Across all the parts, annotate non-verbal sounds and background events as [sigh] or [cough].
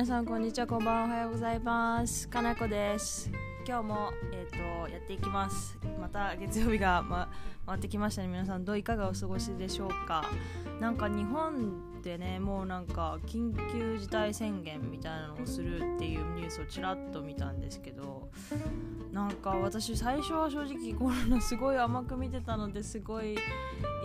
皆さんこんにちは。こんばんは。おはようございます。かなこです。今日もえっ、ー、とやっていきます。また月曜日が、ま、回ってきましたね。皆さんどういかがお過ごしでしょうか。なんか日本でねもうなんか緊急事態宣言みたいなのをするっていうニュースをちらっと見たんですけどなんか私最初は正直コロナすごい甘く見てたのですごい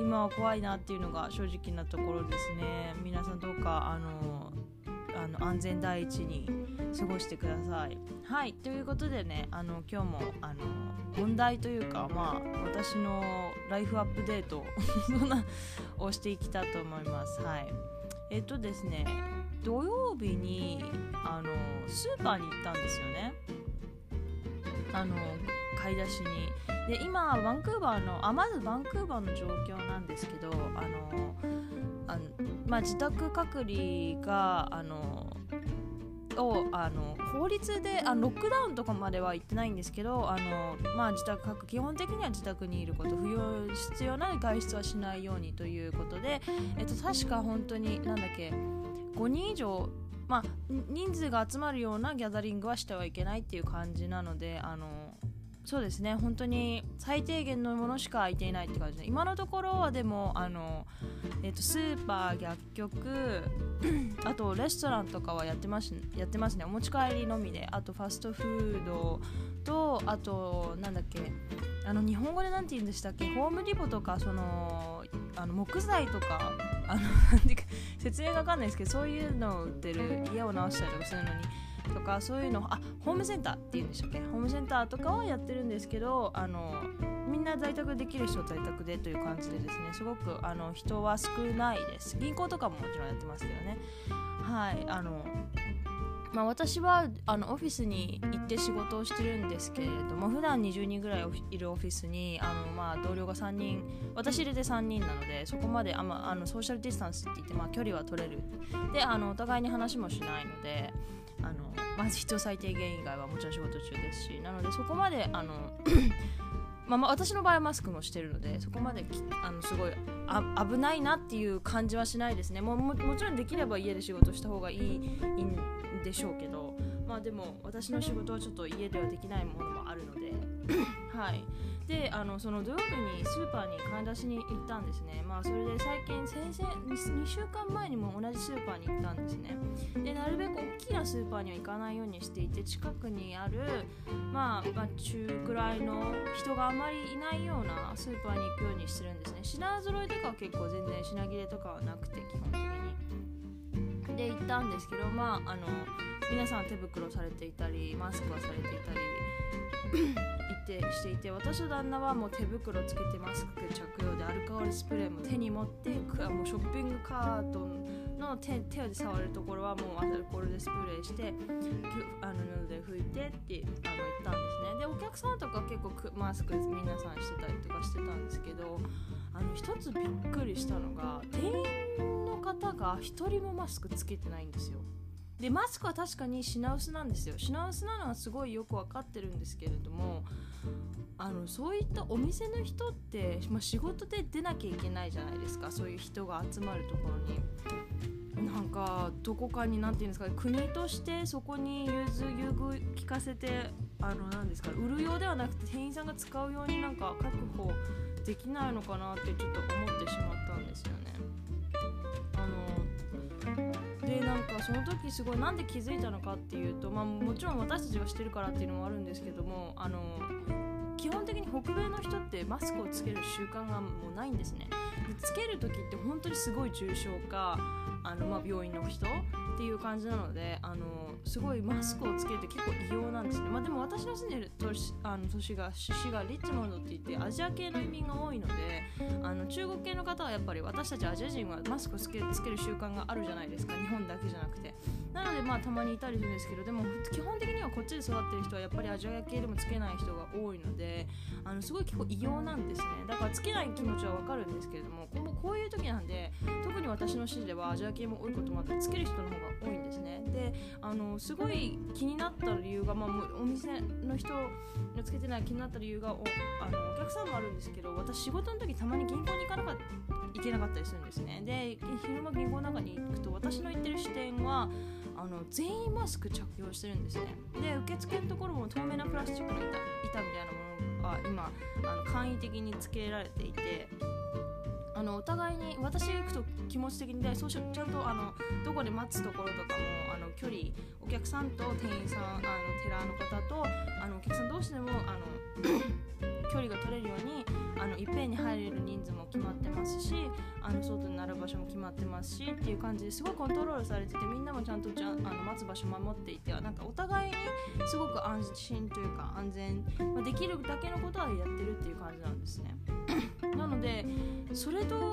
今は怖いなっていうのが正直なところですね。皆さんどうかあのあの安全第一に過ごしてください。はいということでねあの今日もあの問題というかまあ私のライフアップデート [laughs] をしていきたいと思います。はいえっとですね土曜日にあのスーパーに行ったんですよね。あの買い出しにで今バンクーバーのあまずバンクーバーの状況なんですけどあのあのまあ、自宅隔離があのをあの法律であロックダウンとかまでは言ってないんですけどあの、まあ、自宅各基本的には自宅にいること不要必要な外出はしないようにということで、えっと、確か本当になんだっけ5人以上まあ、人数が集まるようなギャザリングはしてはいけないっていう感じなのであのそうですね。本当に最低限のものしか空いていないって感じで今のところはでもあの、えーと、スーパー薬局 [clears throat] あとレストランとかはやってますやってますね。お持ち帰りのみで。あとファストフードとあとなんだっけあの日本語で何て言うんでしたっけ？ホームリボとかそのあの木材とかあの説明が分かんないですけどそういうのを売ってる家を直したりとかするのにとかそういうのあホームセンターっていうんでしたっけ？ホームセンターとかはやってるんですけどあのみんな在宅できる人在宅でという感じでですねすごくあの人は少ないです。銀行とかももちろんやってますけどね。はいあのまあ、私はあのオフィスに行って仕事をしてるんですけれども普段20人ぐらいいるオフィスにあの、まあ、同僚が3人私入れて3人なのでそこまであ、まああのソーシャルディスタンスって言って、まあ、距離は取れる。であのお互いに話もしないのであの、まあ、必要最低限以外はもちろん仕事中ですしなのでそこまであの [clears throat] まあ、まあ私の場合はマスクもしてるのでそこまであのすごいあ危ないなっていう感じはしないですね。もももちろんできれば家で仕事した方がいいいいんでしょうけどまあでも私の仕事はちょっと家ではできないものもあるので。[coughs] はい。であのその土曜日にスーパーに買い出しに行ったんですね。まあそれで最近先々2週間前にも同じスーパーに行ったんですね。でなるべく大きなスーパーには行かないようにしていて近くにある、まあ、まあ中くらいの人があまりいないようなスーパーに行くようにしてるんですね。品揃えとかは結構全然品切れとかはなくて基本的に。で行ったんですけどまああの皆さん手袋されていたりマスクはされていたりいてしていて私と旦那はもう手袋つけてマスク着用でアルコールスプレーも手に持ってもうショッピングカートの手手で触るところはもうアルコールでスプレーしてあの布で拭いてってあの言ったんですね。でお客さんとか結構マスク皆さんしてたりとかしてたんですけどあの一つびっくりしたのが店員の方が1人もマスクつけてないんですよ。でマスクは確かに品薄なんですよ。品薄なのはすごいよく分かってるんですけれどもあのそういったお店の人って、まあ、仕事で出なきゃいけないじゃないですか。そういう人が集まるところに。なんかどこかに何て言うんですか国としてそこに融通優遇聞かせてあの何ですか売るようではなくて店員さんが使うようになんか確保できないのかなってちょっと思ってしまったんですよね。でなんかその時すごいなんで気づいたのかっていうと、まあ、もちろん私たちがしてるからっていうのもあるんですけどもあの基本的に北米の人ってマスクをつける習慣がもうないんですね。でつける時って本当にすごい重症化あの、まあ、病院の人っていう感じなのであのすごいマスクをつけるって結構異様なんですね、まあ、でも私の住んでる都市あの都市が市がリッチモンドって言ってアジア系の移民が多いのであの中国系の方はやっぱり私たちアジア人はマスクをつけつける習慣があるじゃないですか。日本だけじゃなくて。なのでまあたまにいたりするんですけどでも基本的にはこっちで育ってる人はやっぱりアジア系でもつけない人が多いのであのすごい結構異様なんですね。だからつけない気持ちはわかるんですけれどもこういう時なんで特に私の指示ではアジア系も多いこともあってつける人の方が多いんですね。であのすごい気になった理由が、まあ、お店の人がつけてない気になった理由がおあのお客さんもあるんですけど私仕事の時たまに銀行に行かなかった行けなかったりするんですね。で昼間銀行の中に行くと私の行ってる支店はあの全員マスク着用してるんですね。で受付のところも透明なプラスチックの板板みたいなものが今あの簡易的につけられていてあのお互いに私行くと気持ち的にでそうしちゃんとあのどこで待つところとかもあの距離お客さんと店員さんあのテラーの方とあのお客さん同士でもあの [clears throat] 距離が取れるようにあのいっぺんに入れる人数も決まってますしあの外になる場所も決まってますしっていう感じですごいコントロールされててみんなもちゃんとちゃあの待つ場所守っていてなんかお互いにすごく安心というか安全、まあ、できるだけのことはやってるっていう感じなんですね。[clears throat] なのでそれと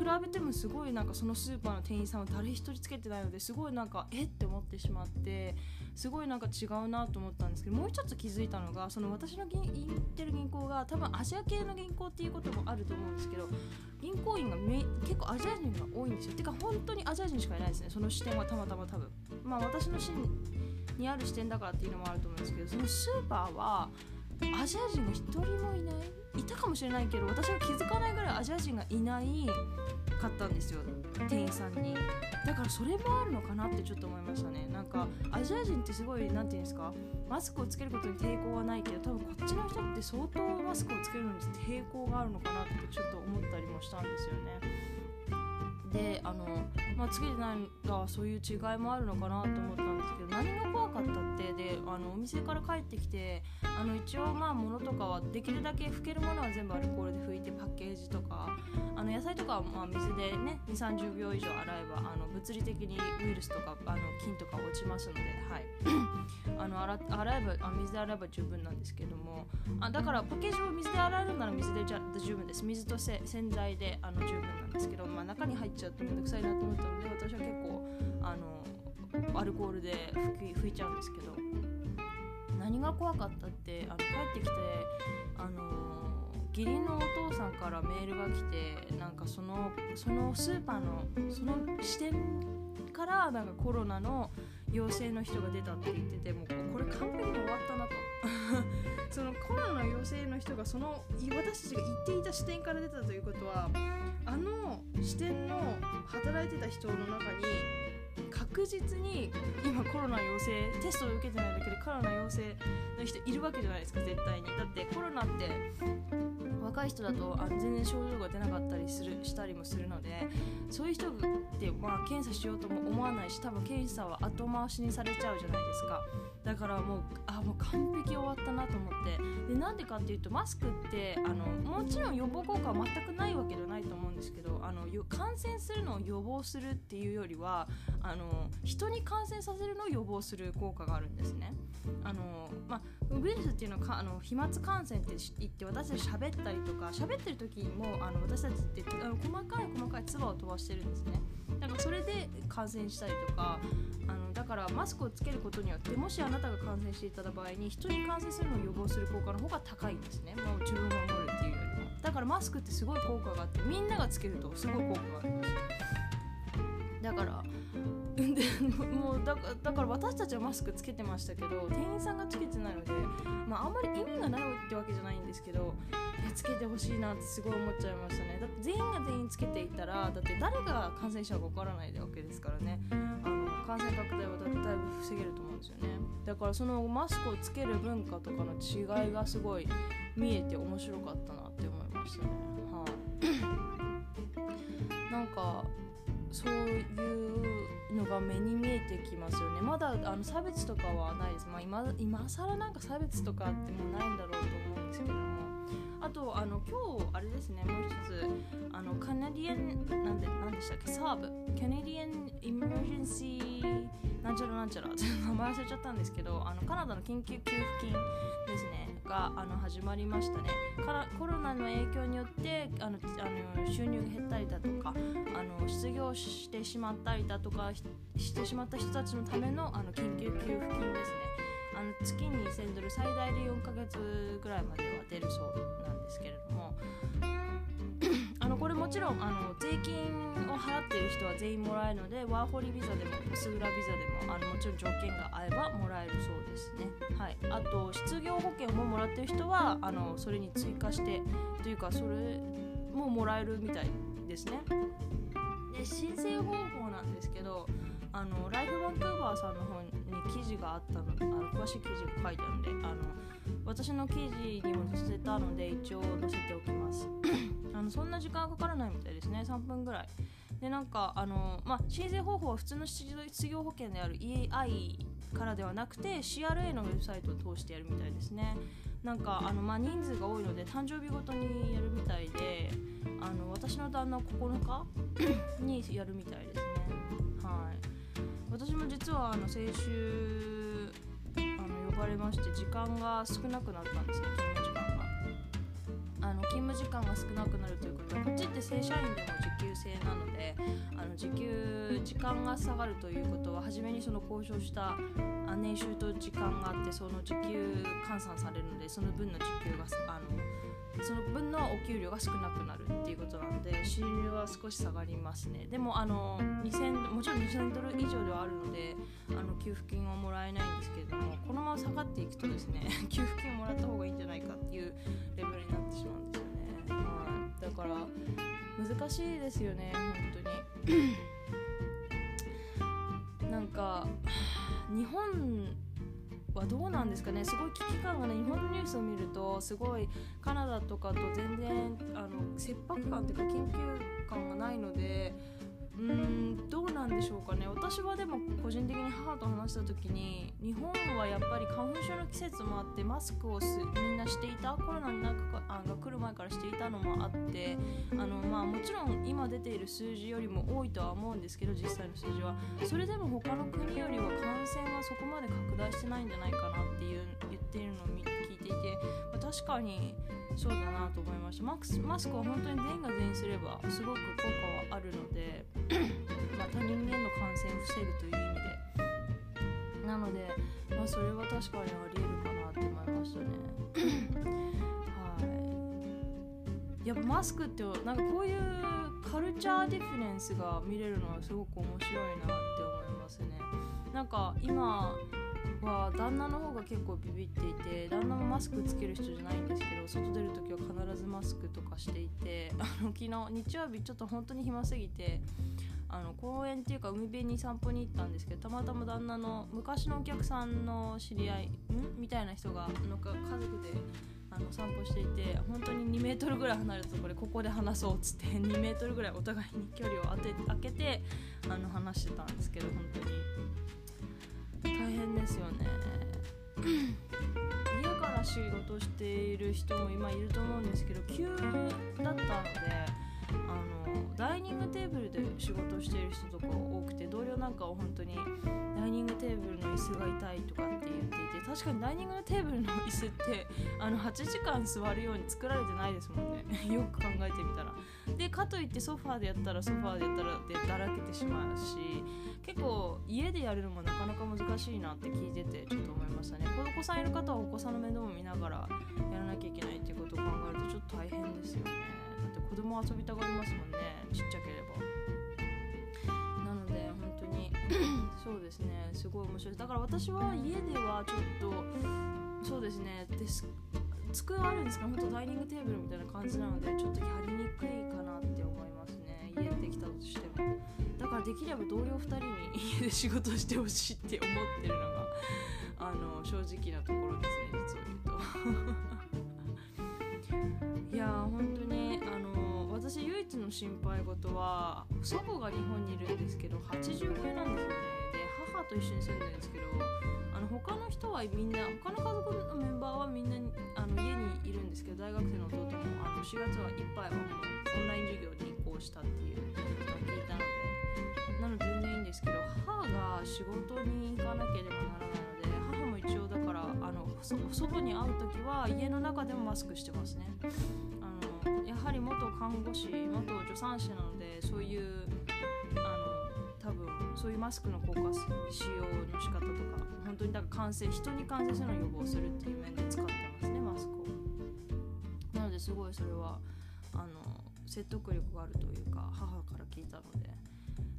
比べてもすごいなんかそのスーパーの店員さんは誰一人つけてないのですごいなんかえって思ってしまってすごいなんか違うなと思ったんですけどもう一つ気づいたのがその私の行ってる銀行が多分アジア系の銀行っていうこともあると思うんですけど銀行員がめ結構アジア人が多いんですよ。てか本当にアジア人しかいないですねその視点はたまたま多分。まあ私の市にある視点だからっていうのもあると思うんですけどそのスーパーはアジア人が一人もいない。いたかもしれないけど私は気づかないぐらいアジア人がいないかったんですよ。店員さんに。だからそれもあるのかなってちょっと思いましたね。なんかアジア人ってすごい何て言うんですか？マスクをつけることに抵抗はないけど多分こっちの人って相当マスクをつけるのに抵抗があるのかなってちょっと思ったりもしたんですよね。であの、まあ、つけてないがそういう違いもあるのかなと思ったんですけど何が怖かったってであのお店から帰ってきてあの一応まあ物とかはできるだけ拭けるものは全部アルコールで拭いてパッケージとかあの野菜とかはまあ水でね2 3 0秒以上洗えばあの物理的にウイルスとかあの菌とか落ちますので、はい、あの洗洗えばあ水で洗えば十分なんですけどもあだからパッケージを水で洗えるなら水でじゃ十分です。水と洗剤であの十分なんですけど、まあ、中に入っちゃうとめんどくさいなと思ったので私は結構あのアルコールで拭き拭いちゃうんですけど何が怖かったってあの帰ってきてあの義理のお父さんからメールが来てなんかそのそのスーパーのその視点からなんかコロナの陽性の人が出たって言っててもうこれ完璧に終わったなと。そのコロナ陽性の人がその私たちが言っていた視点から出たということはあの視点の働いてた人の中に確実に今コロナ陽性テストを受けてないだけでコロナ陽性の人いるわけじゃないですか絶対に。だってコロナって若い人だとあ全然症状が出なかったりするしたりもするのでそういう人って、まあ、検査しようとも思わないし多分検査は後回しにされちゃうじゃないですか。だからもうあもう完璧終わったなと思って。でなんでかっていうとマスクってあのもちろん予防効果は全くないわけではないと思うんですけどあの感染するのを予防するっていうよりはあの人に感染させるのを予防する効果があるんですね。あの、まあ、ウイルスっていうのはかあの飛沫感染って言って私たち喋ったりとか喋ってる時もあの私たちってあの細かい細かい唾を飛ばしてるんですね。だからそれで感染したりとかあのだからマスクをつけることによってもしあなたが感染していた場合に人に感染するのを予防する効果の方が高いんですね、まあ、自分を守るっていうよりも。だからマスクってすごい効果があってみんながつけるとすごい効果があるんですだからもうだだから私たちはマスクつけてましたけど店員さんがつけてないので、まあ、あんまり意味がないってわけじゃないんですけどいやつけてほしいなってすごい思っちゃいましたね。だって全員が全員つけていたらだって誰が感染者かわからないわけですからね。あの感染拡大はだいぶ防げると思うんですよね。だからそのマスクをつける文化とかの違いがすごい見えて面白かったなって思いましたね。はい、なんかそういうのが目に見えてきますよね。まだあの差別とかはないです、まあ今、今更なんか差別とかってもうないんだろうと思うんですけども。あとあの今日あれですねもう一つあのカナディアンなんで何でしたっけサーブカナディアン・エマージェンシーなんちゃらなんちゃら。ちょって名前忘れちゃったんですけどあのカナダの緊急給付金ですねがあの始まりましたね。からコロナの影響によってあのあの収入が減ったりだとかあの失業してしまったりだとかしてしまった人たちのためのあの緊急給付金ですね。あの月に1000ドル最大で4ヶ月人は全員もらえるのでワーホリビザでもスグラビザでもあのもちろん条件が合えばもらえるそうですね、はい、あと失業保険ももらってる人はあのそれに追加してというかそれももらえるみたいですね。で申請方法なんですけどあのライフバンクーバーさんの方に記事があったのあの詳しい記事が書いてあるのであの私の記事にも載せたので一応載せておきます。[clears throat] あのそんな時間かからないみたいですね。3分ぐらい。でなんかあの、まあ、申請方法は普通の失業保険である EI からではなくて CRA のウェブサイトを通してやるみたいですね。なんかあの、まあ、人数が多いので誕生日ごとにやるみたいであの私の旦那9日 [coughs] にやるみたいですね。はい。私も実はあの先週あの呼ばれまして時間が少なくなったんですねあの勤務時間が少なくなるということはこっちって正社員でも時給制なのであの時給時間が下がるということは初めにその交渉した年収と時間があってその時給換算されるのでその分の時給があのその分のお給料が少なくなるっていうことなので収入は少し下がりますね。でもあの2000もちろん2000ドル以上ではあるのであの給付金はもらえないんですけれどもこのまま下がっていくとですね [laughs] 給付金をもらった方がいいんじゃないかっていうレベルになってしまうんですよね、はい、だから難しいですよね本当に。[clears throat] なんか日本はどうなんですかね。すごい危機感がね日本のニュースを見るとすごいカナダとかと全然あの切迫感というか緊急感がないのでうんどうなんでしょうかね。私はでも個人的に母と話した時に日本はやっぱり花粉症の季節もあってマスクをすみんなしていたコロナになんかあが来る前からしていたのもあってあの、まあ、もちろん今出ている数字よりも多いとは思うんですけど実際の数字は。それでも他の国よりは感染はそこまで拡大してないんじゃないかなっていう言っているのを聞いていて、まあ、確かにそうだなと思いました。マスマスクは本当に全員が全員すればすごく効果はあるので [coughs] ま他人間の感染を防ぐという意味で。なので、まあ、それは確かにありえるかなと思いましたね。はい。やっぱマスクってなんかこういう culture difference が見れるのはすごく面白いなって思いますね。なんか今は旦那の方が結構ビビっていて旦那もマスクつける人じゃないんですけど外出る時は必ずマスクとかしていてあの昨日日曜日ちょっと本当に暇すぎてあの公園っていうか海辺に散歩に行ったんですけどたまたま旦那の昔のお客さんの知り合いん？みたいな人がなんか家族であの散歩していて本当に2メートルぐらい離れたところでここで話そうっつって2メートルぐらいお互いに距離を当て開けてあの話してたんですけど本当に。大変ですよね。家から仕事している人も今いると思うんですけど急だったのであのダイニングテーブルで仕事してる人とか多くて同僚なんかは本当にダイニングテーブルの椅子が痛いとかって言っていて確かにダイニングテーブルの椅子ってあの8時間座るように作られてないですもんね。[laughs] よく考えてみたら。でかといってソファーでやったらソファーでやったらでだらけてしまうし結構家でやるのもなかなか難しいなって聞いててちょっと思いましたね。お子さんいる方はお子さんの面倒も見ながらやらなきゃいけないっていうことを考えるとちょっと大変ですよね。子供遊びたがりますもんねちっちゃければ。なので本当に [coughs] そうですねすごい面白い。だから私は家ではちょっとそうですねデス机はあるんですけど本当ダイニングテーブルみたいな感じなのでちょっとやりにくいかなって思いますね。家できたとしても。だからできれば同僚2人に家で仕事してほしいって思ってるのがあの正直なところですね私唯一の心配事は祖母が日本にいるんですけど80級なんですよね。で母と一緒に住んでるんですけどあの他の人はみんな他の家族のメンバーはみんなあの家にいるんですけど大学生の弟もあの4月はいっぱいはもうオンライン授業に移行したっていうのを聞いたのでなので全然いいんですけど母が仕事に行かなければならないので母も一応だからあの祖母に会う時は家の中でもマスクしてますね。はり元看護師元助産師なのでそういうあの多分そういうマスクの効果使用の仕方とか本当にだから感染人に感染するのを予防するっていう面で使ってます。ねマスクをなのですごいそれはあの説得力があるというか母から聞いたので。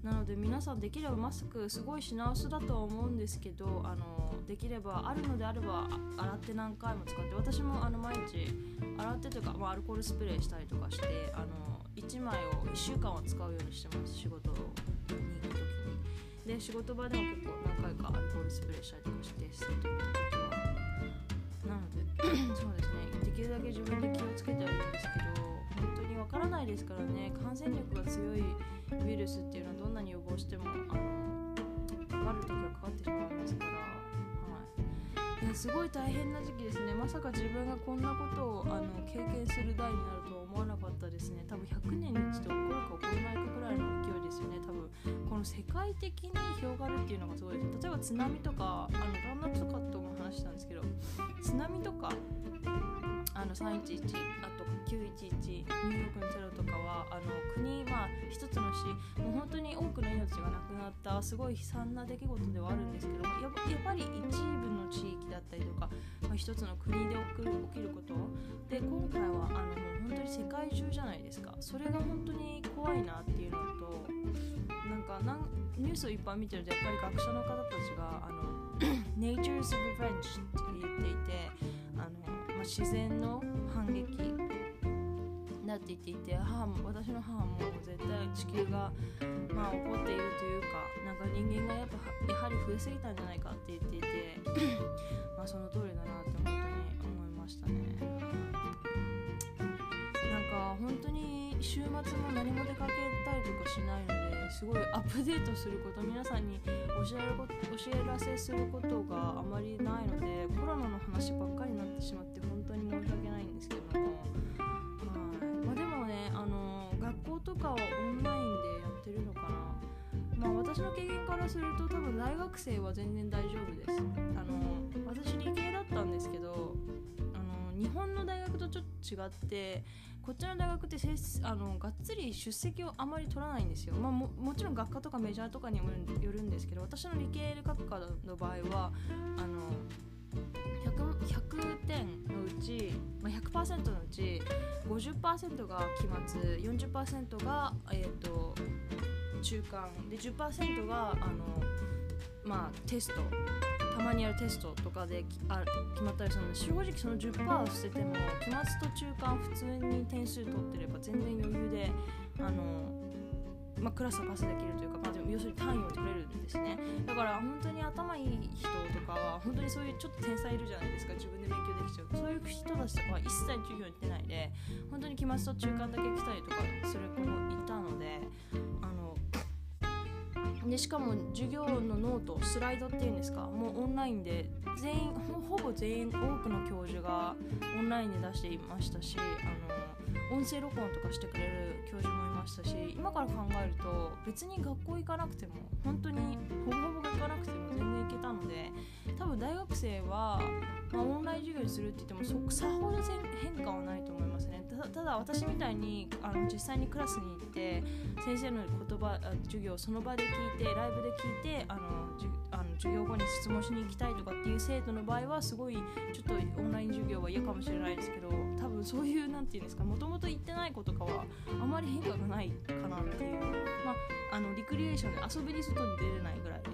なので皆さんできればマスクすごい品薄だとは思うんですけどあのできればあるのであれば洗って何回も使って私もあの毎日洗ってというか、まあ、アルコールスプレーしたりとかしてあの1枚を1週間は使うようにしてます仕事に行く時に。で仕事場でも結構何回かアルコールスプレーしたりとかして外行った時は。なので [clears throat] そうですね。できるだけ自分で気をつけてはいるんですけどからないですからね。感染力が強いウイルスっていうのはどんなに予防してもあのかかる時はかかってしまいますから、はい。ね、すごい大変な時期ですね。まさか自分がこんなことをあの経験する代になるとは思わなかったですね。多分100年に一度起こるか起こらないかぐらいの勢いですよね。多分この世界的に広がるっていうのがすごいです。例えば津波とかあの旦那とかとも話したんですけど津波とかあの311あと911ニューヨークのテロとかはあの国まあ一つの市もう本当に多くの命がなくなったすごい悲惨な出来事ではあるんですけどもややっぱり一部の地域だったりとか、まあ、一つの国で起きる起きることで今回はあのもう本当に世界中じゃないですか。それが本当に怖いなっていうのとなんかなんニュースをいっぱい見てるとやっぱり学者の方たちがあの [coughs] Nature's Revenge って言っていてあの、まあ、自然の反撃だって言っていて母も私の母も絶対地球が、まあ、起こっているというかなんか人間がやっぱやはり増えすぎたんじゃないかって言っていてまあその通りだなって本当に思いましたね。なんか本当に週末も何も出かけたりとかしないのですごいアップデートすること皆さんに教えること教えらせすることがあまりないのでコロナの話ばっかりになってしまってとかはオンラインでやってるのかな。まあ私の経験からすると多分大学生は全然大丈夫です。あの私理系だったんですけどあの日本の大学とちょっと違ってこっちの大学ってあのがっつり出席をあまり取らないんですよ、まあ、ももちろん学科とかメジャーとかにもよるんですけど私の理系学科の場合はあの 100, 100点うち、まあ、100%のうち50%が期末40%が、えーと、中間で10%があの、まあ、テストたまにやるテストとかであ決まったりするので正直その10%を捨てても期末と中間普通に点数取ってれば全然余裕であの、まあ、クラスをパスできるというか、まあ、でも要するに単位を取れるんですね。だから本当に頭いい人とかは本当にそういうちょっと天才いるじゃないですか。自分で勉強できちゃう。そういう人たちとかは一切授業に行ってないで本当に期末と中間だけ来たりとかする子もいたのであのでしかも授業のノートスライドっていうんですか？もうオンラインで全員ほぼ全員多くの教授がオンラインで出していましたしあの音声録音とかしてくれる教授もいましたし今から考えると別に学校行かなくても本当にほぼほぼ行かなくても全然行けたので多分大学生は、まあ、オンライン授業にするって言ってもそさほど変化はないと思いますね。ただ私みたいにあの実際にクラスに行って先生の言葉授業をその場で聞いてライブで聞いてあのあの授業後に質問しに行きたいとかっていう生徒の場合はすごいちょっとオンライン授業は嫌かもしれないですけど多分そういう何て言うんですかもともと行ってない子とかはあまり変化がないかなっていう。まああのリクリエーションで遊びに外に出れないぐらいで。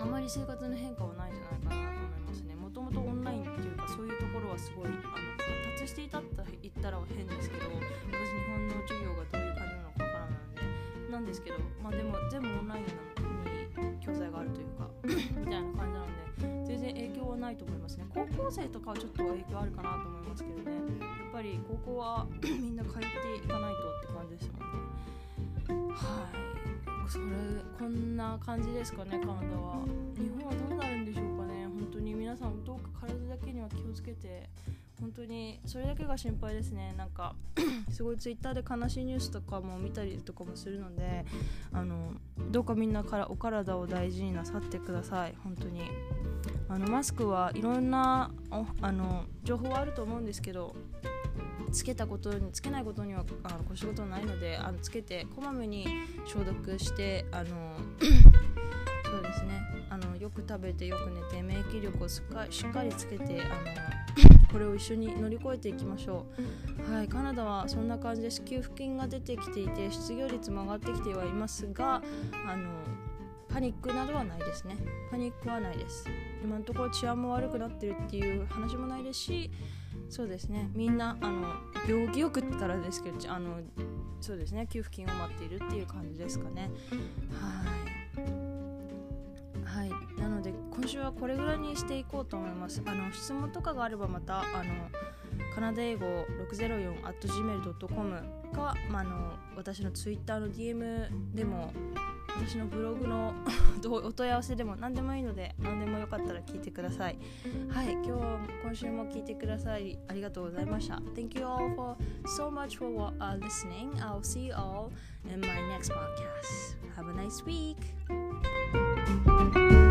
あまり生活の変化はないんじゃないかなと思いますね。もともとオンラインっていうかそういうところはすごいなんですけどまあでも全部オンラインなのに教材があるというか [laughs] みたいな感じなので全然影響はないと思いますね。高校生とかはちょっと影響あるかなと思いますけどね。やっぱり高校は [clears throat] みんな通っていかないとって感じですもんね。はい。それこんな感じですかねカナダは。日本はどうなるんでしょうかね。本当に皆さんどうか体だけには気をつけて本当にそれだけが心配ですね。なんか [clears throat] すごいツイッターで悲しいニュースとかも見たりとかもするのであのどうかみんなからお体を大事になさってください。本当に。あのマスクはいろんなあの情報はあると思うんですけどつけたことにつけないことにはあの越したことはないのであのつけてこまめに消毒してあの [clears throat] そうですね。あのよく食べてよく寝て免疫力をしっかしっかりつけてあのこれを一緒に乗り越えていきましょう。はいカナダはそんな感じです給付金が出てきていて失業率も上がってきてはいますがあのパニックなどはないですね。パニックはないです。今のところ治安も悪くなってるっていう話もないですしそうですね。みんなあの病気よくって言ったらですけどあのそうですね。給付金を待っているっていう感じですかね。はい。はい。なので今週はこれぐらいにしていこうと思います。あの質問とかがあればまたあのカナダ英語 604.gmail.com か、まあ、あの私の Twitter の DM でも私のブログの [laughs] お問い合わせでも何でもいいので何でもよかったら聞いてください。はい。今日今週も聞いてくださりありがとうございました。Thank you all for so much for uh, listening. I'll see you all in my next podcast. Have a nice week. Bye.